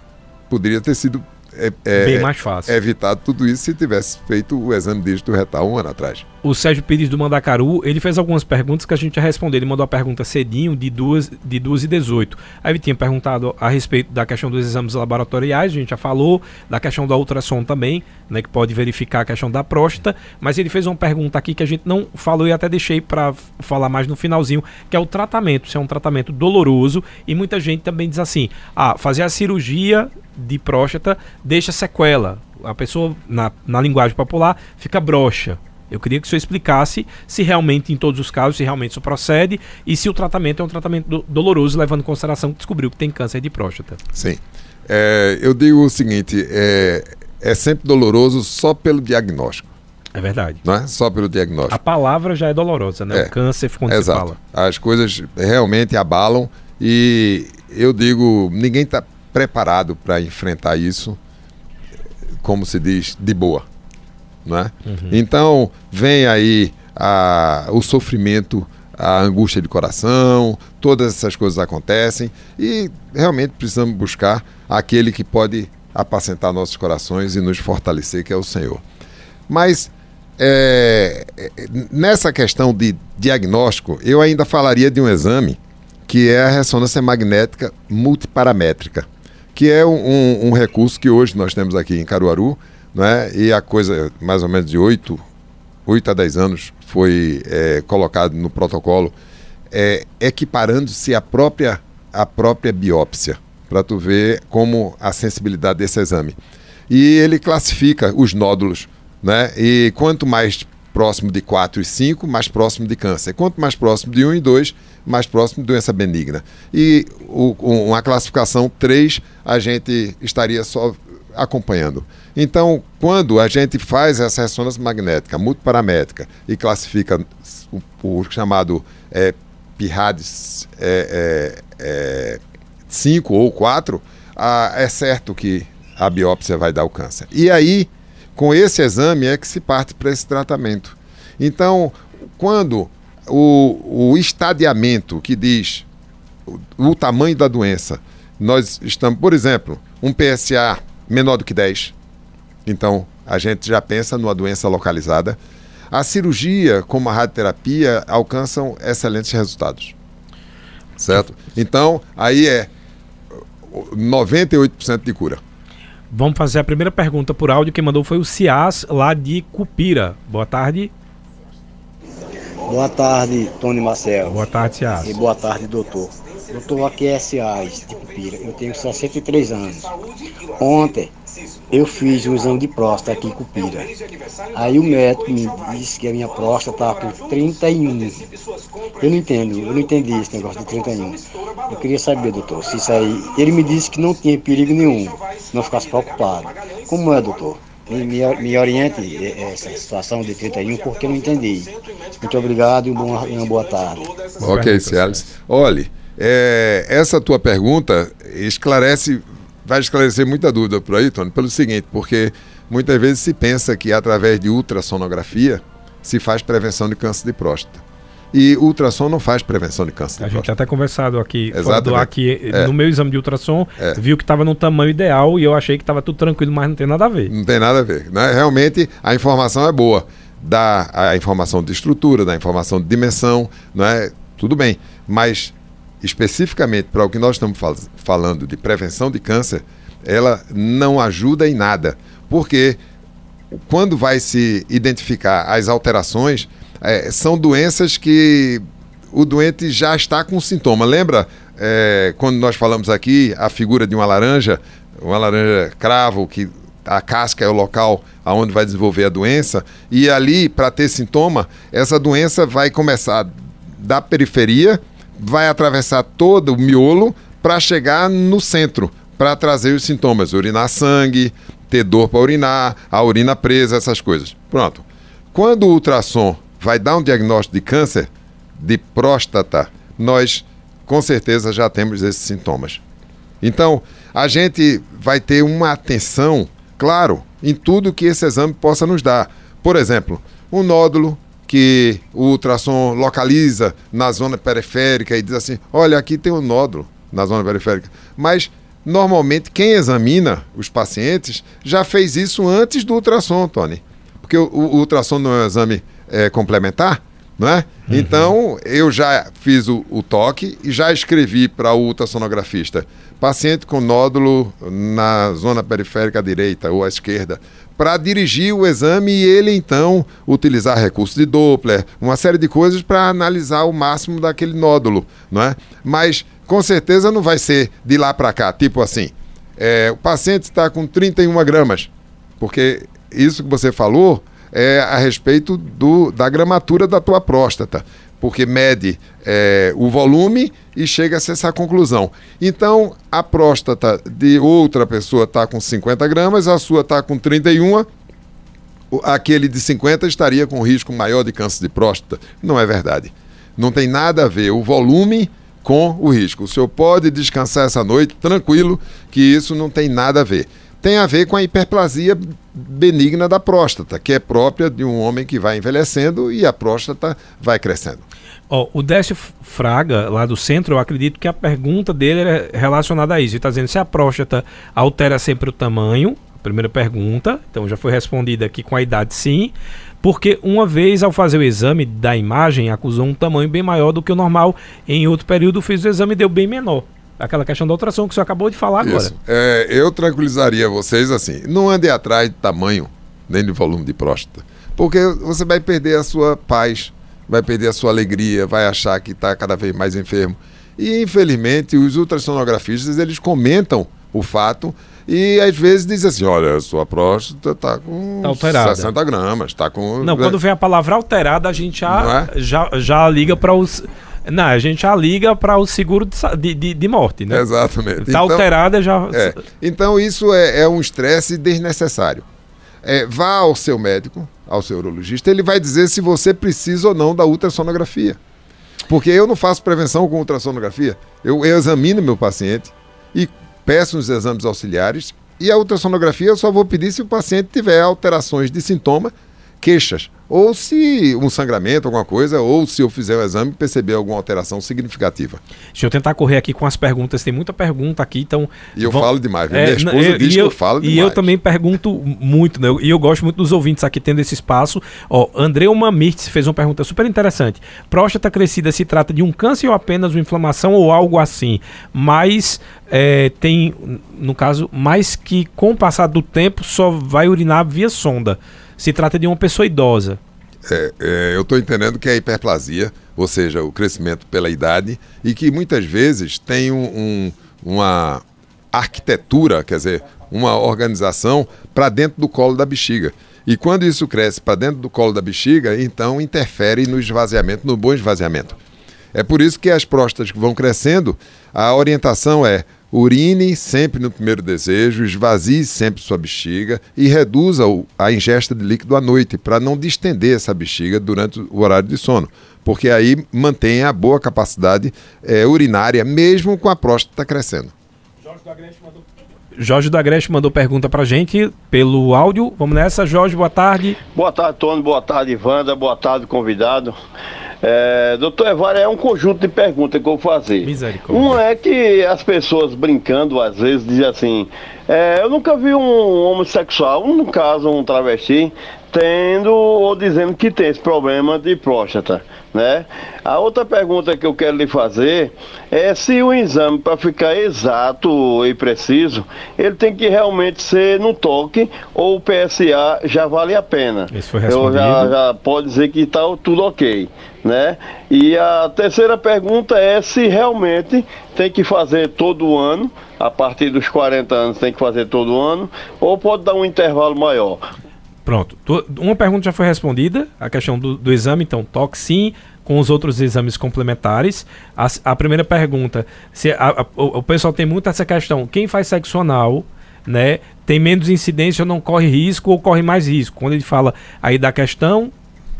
Poderia ter sido é, é, bem mais fácil. É evitado tudo isso se tivesse feito o exame dígito retal um ano atrás. O Sérgio Pires do Mandacaru, ele fez algumas perguntas que a gente já respondeu. Ele mandou a pergunta cedinho de 2 de duas e 18. Aí ele tinha perguntado a respeito da questão dos exames laboratoriais, a gente já falou, da questão da ultrassom também, né, que pode verificar a questão da próstata, mas ele fez uma pergunta aqui que a gente não falou e até deixei para falar mais no finalzinho, que é o tratamento. Se é um tratamento doloroso e muita gente também diz assim: "Ah, fazer a cirurgia de próstata deixa sequela. A pessoa, na, na linguagem popular, fica broxa. Eu queria que o senhor explicasse se realmente, em todos os casos, se realmente isso procede e se o tratamento é um tratamento do, doloroso, levando em consideração que descobriu que tem câncer de próstata. Sim. É, eu digo o seguinte: é, é sempre doloroso só pelo diagnóstico. É verdade. Não é? Só pelo diagnóstico. A palavra já é dolorosa, né? É, o câncer quando exato. se fala. As coisas realmente abalam e eu digo, ninguém está preparado para enfrentar isso, como se diz, de boa. Não é? Uhum. Então, vem aí a, o sofrimento, a angústia de coração, todas essas coisas acontecem e realmente precisamos buscar aquele que pode apacentar nossos corações e nos fortalecer, que é o Senhor. Mas é, nessa questão de diagnóstico, eu ainda falaria de um exame que é a ressonância magnética multiparamétrica que é um, um, um, recurso que hoje nós temos aqui em Caruaru, né? e a coisa, mais ou menos de 8, 8 a 10 anos, foi é, colocado no protocolo, é, equiparando-se à própria, à própria biópsia, para tu ver como a sensibilidade desse exame. E ele classifica os nódulos, né? e quanto mais próximo de 4 e 5, mais próximo de câncer. Quanto mais próximo de 1 e 2, mais próximo de doença benigna. E o, uma classificação 3, a gente estaria só acompanhando. Então, quando a gente faz essa ressonância magnética multiparamétrica e classifica o, o chamado é, PIRADS é, é, 5 ou 4, a, é certo que a biópsia vai dar o câncer. E aí, com esse exame é que se parte para esse tratamento. Então, quando o, o estadiamento que diz o, o tamanho da doença, nós estamos, por exemplo, um PSA menor do que 10, então a gente já pensa numa doença localizada. A cirurgia, como a radioterapia, alcançam excelentes resultados. Certo? Então, aí é 98% de cura. Vamos fazer a primeira pergunta por áudio. Quem mandou foi o Cias, lá de Cupira. Boa tarde. Boa tarde, Tony Marcelo. Boa tarde, Cias. E boa tarde, doutor. Doutor, aqui é Cias, de Cupira. Eu tenho 63 anos. Ontem, eu fiz um exame de próstata aqui em Cupira. Aí o médico me disse que a minha próstata estava com 31. Eu não entendo, eu não entendi esse negócio de 31. Eu queria saber, doutor, se isso aí. Ele me disse que não tinha perigo nenhum, não ficasse preocupado. Como é, doutor? Me, me, oriente essa situação de 31, porque eu não entendi. Muito obrigado e uma, uma boa tarde. Ok, Cialis. Olhe, é, essa tua pergunta esclarece vai esclarecer muita dúvida por aí, Tony, pelo seguinte, porque muitas vezes se pensa que através de ultrassonografia se faz prevenção de câncer de próstata. E ultrassom não faz prevenção de câncer de A próstata. gente até conversado aqui, do ar, que É. no meu exame de ultrassom, É. viu que estava no tamanho ideal e eu achei que estava tudo tranquilo, mas não tem nada a ver. Não tem nada a ver. Né? Realmente a informação é boa. Dá a informação de estrutura, dá a informação de dimensão, não é? Tudo bem. Mas especificamente para o que nós estamos fal- falando de prevenção de câncer, ela não ajuda em nada. Porque quando vai se identificar as alterações, eh, são doenças que o doente já está com sintoma. Lembra eh, quando nós falamos aqui a figura de uma laranja, uma laranja cravo, que a casca é o local aonde vai desenvolver a doença, e ali, para ter sintoma, essa doença vai começar da periferia, vai atravessar todo o miolo para chegar no centro, para trazer os sintomas, urinar sangue, ter dor para urinar, a urina presa, essas coisas. Pronto. Quando o ultrassom vai dar um diagnóstico de câncer de próstata, nós com certeza já temos esses sintomas. Então, a gente vai ter uma atenção, claro, em tudo que esse exame possa nos dar. Por exemplo, um nódulo que o ultrassom localiza na zona periférica e diz assim: olha, aqui tem um nódulo na zona periférica. Mas, normalmente, quem examina os pacientes já fez isso antes do ultrassom, Tony. Porque o, o ultrassom não é um exame é, complementar, não é? Então, eu já fiz o, o toque e já escrevi para o ultrassonografista: paciente com nódulo na zona periférica direita ou à esquerda, para dirigir o exame e ele então utilizar recurso de Doppler, uma série de coisas para analisar o máximo daquele nódulo, não é? Mas com certeza não vai ser de lá para cá, tipo assim, é, o paciente está com 31 gramas, porque isso que você falou é a respeito do, da gramatura da tua próstata, porque mede é, o volume e chega-se a essa conclusão. Então, a próstata de outra pessoa está com 50 gramas, a sua está com 31, o- aquele de 50 estaria com risco maior de câncer de próstata. Não é verdade. Não tem nada a ver o volume com o risco. O senhor pode descansar essa noite tranquilo, que isso não tem nada a ver. Tem a ver com a hiperplasia benigna da próstata, que é própria de um homem que vai envelhecendo e a próstata vai crescendo. Ó, o Décio Fraga, lá do centro, eu acredito que a pergunta dele era relacionada a isso. Ele está dizendo se a próstata altera sempre o tamanho. Primeira pergunta, então já foi respondida aqui com a idade sim. Porque uma vez ao fazer o exame da imagem, acusou um tamanho bem maior do que o normal. Em outro período fiz o exame e deu bem menor. Aquela questão da ultrassom que o senhor acabou de falar agora. Isso. É, eu tranquilizaria vocês assim: não ande atrás de tamanho nem de volume de próstata, porque você vai perder a sua paz, vai perder a sua alegria, vai achar que está cada vez mais enfermo. E infelizmente os ultrassonografistas eles comentam o fato e às vezes dizem assim: olha, a sua próstata está com Tá alterada. 60 gramas, está com. Não, quando vem a palavra alterada, a gente já, é? já, já liga para os. Não, a gente já liga para o seguro de, de, de, morte, né? Exatamente. Tá alterada já. É. Então isso é, é um estresse desnecessário. É, vá ao seu médico, ao seu urologista, ele vai dizer se você precisa ou não da ultrassonografia. Porque eu não faço prevenção com ultrassonografia. Eu, eu examino meu paciente e peço os exames auxiliares e a ultrassonografia eu só vou pedir se o paciente tiver alterações de sintoma, queixas, ou se um sangramento, alguma coisa, ou se eu fizer o exame e perceber alguma alteração significativa. Deixa eu tentar correr aqui com as perguntas. Tem muita pergunta aqui, então. E eu vão- falo demais. viu? É, Minha esposa eu- diz e que eu, falo E demais. eu também pergunto muito, né? E eu gosto muito dos ouvintes aqui tendo esse espaço. Ó, Andreu Mirtz fez uma pergunta super interessante. Próstata crescida se trata de um câncer ou apenas uma inflamação ou algo assim? Mas é, tem, no caso, mais que com o passar do tempo só vai urinar via sonda. Se trata de uma pessoa idosa. É, é, eu estou entendendo que é a hiperplasia, ou seja, o crescimento pela idade, e que muitas vezes tem um, um- uma, arquitetura, quer dizer, uma organização para dentro do colo da bexiga. E quando isso cresce para dentro do colo da bexiga, então interfere no esvaziamento, no bom esvaziamento. É por isso que as próstatas que vão crescendo, a orientação é urine sempre no primeiro desejo, esvazie sempre sua bexiga e reduza a ingesta de líquido à noite, para não distender essa bexiga durante o horário de sono. Porque aí mantém a boa capacidade é, urinária, mesmo com a próstata crescendo. Jorge do Agreste mandou Jorge do Agreste mandou pergunta pra gente pelo áudio. Vamos nessa, Jorge, boa tarde. Boa tarde, Tony, boa tarde, Wanda, boa tarde, convidado. É, doutor Evara, é um conjunto de perguntas que eu vou fazer. Misericórdia. Um é que as pessoas brincando, às vezes, dizem assim: é, eu nunca vi um homossexual, no caso um travesti, tendo ou dizendo que tem esse problema de próstata, né? A outra pergunta que eu quero lhe fazer é se o exame, para ficar exato e preciso, ele tem que realmente ser no toque ou o PSA já vale a pena. Isso foi respondido. Eu já, já pode dizer que está tudo ok, né? E a terceira pergunta é se realmente tem que fazer todo ano, a partir dos 40 anos tem que fazer todo ano, ou pode dar um intervalo maior. Pronto. Uma pergunta já foi respondida, a questão do, do exame, então, toque sim, com os outros exames complementares. A, a primeira pergunta, se a, a, o, pessoal tem muito essa questão, quem faz sexo anal, né, tem menos incidência ou não corre risco ou corre mais risco? Quando ele fala aí da questão,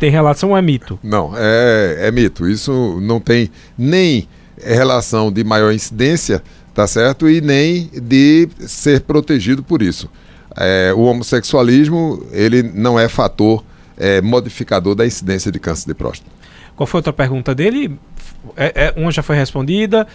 tem relação ou é mito? Não, é, é mito. Isso não tem nem relação de maior incidência, tá certo? E nem de ser protegido por isso é, o homossexualismo ele não é fator é, modificador da incidência de câncer de próstata. Qual foi a outra pergunta dele? É, é, uma já foi respondida.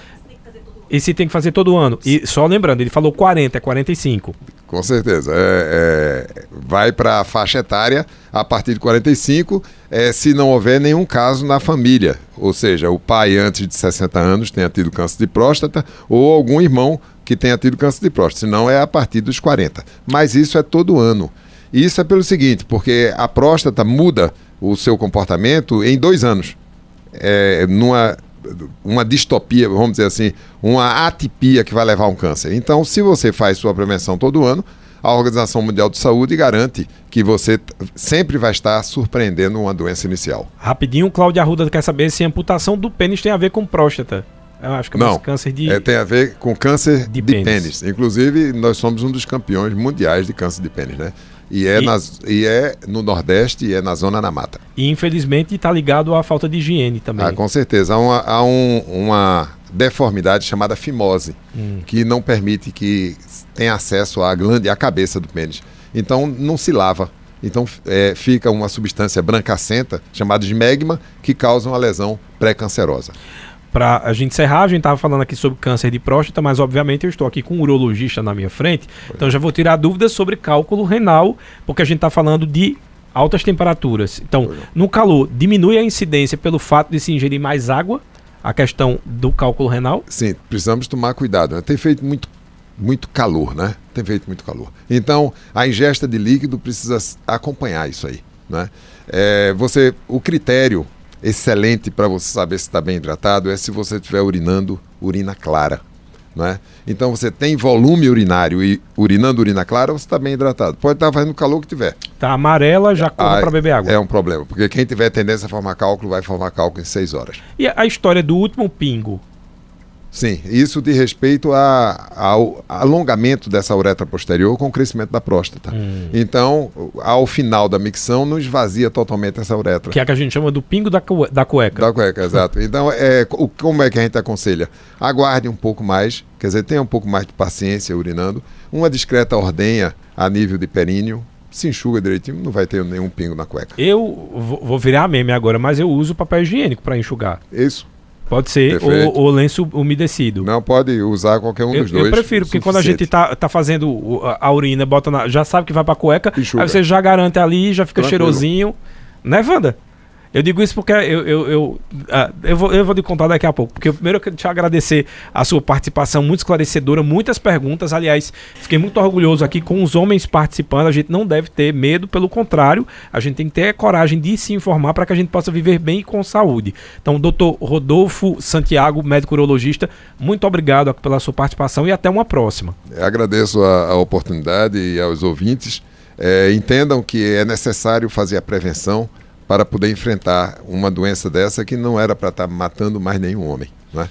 E se tem que fazer todo ano. E só lembrando, ele falou 40, é 45. Com certeza. É, é, vai para a faixa etária a partir de 45, é, se não houver nenhum caso na família. Ou seja, o pai antes de 60 anos tenha tido câncer de próstata ou algum irmão que tenha tido câncer de próstata, senão é a partir dos 40. Mas isso é todo ano. Isso é pelo seguinte, porque a próstata muda o seu comportamento em dois anos. É, numa uma distopia, vamos dizer assim, uma atipia que vai levar a um câncer. Então, se você faz sua prevenção todo ano, a Organização Mundial de Saúde garante que você sempre vai estar surpreendendo uma doença inicial. Rapidinho, Cláudia Arruda quer saber se a amputação do pênis tem a ver com próstata. Eu acho que é Não, câncer de. É, tem a ver com câncer de, de pênis. pênis. Inclusive, nós somos um dos campeões mundiais de câncer de pênis, né? E é, e... Nas, e é no Nordeste e é na Zona da Mata. E infelizmente está ligado à falta de higiene também. Ah, com certeza. Há uma, há um, uma deformidade chamada fimose, hum. que não permite que tenha acesso à glândula e à cabeça do pênis. Então não se lava. Então é, fica uma substância brancacenta chamada de megma que causa uma lesão pré-cancerosa para a gente encerrar, a gente estava falando aqui sobre câncer de próstata, mas obviamente eu estou aqui com um urologista na minha frente, então já vou tirar dúvidas sobre cálculo renal, porque a gente está falando de altas temperaturas. Então, no calor, diminui a incidência pelo fato de se ingerir mais água, a questão do cálculo renal? Sim, precisamos tomar cuidado. Né? Tem feito muito, muito calor, né? Tem feito muito calor. Então, a ingesta de líquido precisa acompanhar isso aí. Né? É, você, o critério excelente para você saber se está bem hidratado é se você estiver urinando urina clara. Né? Então você tem volume urinário e urinando urina clara, você está bem hidratado. Pode estar tá fazendo o calor que tiver. Tá amarela, já corre para beber água. É um problema, porque quem tiver tendência a formar cálculo vai formar cálculo em 6 horas. E a história do último pingo? Sim, isso de respeito a, ao alongamento dessa uretra posterior com o crescimento da próstata. Hum. Então, ao final da micção, não esvazia totalmente essa uretra. Que é a que a gente chama do pingo da, cu da cueca. Da cueca, exato. Então, é, o, como é que a gente aconselha? Aguarde um pouco mais, quer dizer, tenha um pouco mais de paciência urinando, uma discreta ordenha a nível de períneo, se enxuga direitinho, não vai ter nenhum pingo na cueca. Eu vou virar meme agora, mas eu uso papel higiênico para enxugar. Isso. Pode ser, ou, ou, lenço umedecido. Não, pode usar qualquer um eu, dos dois. Eu prefiro, porque quando a gente tá, tá fazendo a urina, bota na, já sabe que vai pra cueca, Enxuga. aí você já garante ali, já fica Tranquilo. cheirosinho. Né, Wanda? Eu digo isso porque eu, eu, eu, ah, eu, vou, eu vou te contar daqui a pouco. Porque primeiro eu quero te agradecer a sua participação muito esclarecedora, muitas perguntas. Aliás, fiquei muito orgulhoso aqui com os homens participando. A gente não deve ter medo, pelo contrário, a gente tem que ter coragem de se informar para que a gente possa viver bem e com saúde. Então, doutor Rodolfo Santiago, médico urologista, muito obrigado pela sua participação e até uma próxima. Eu agradeço a, a oportunidade e aos ouvintes. É, entendam que é necessário fazer a prevenção para poder enfrentar uma doença dessa que não era para estar matando mais nenhum homem. Não é?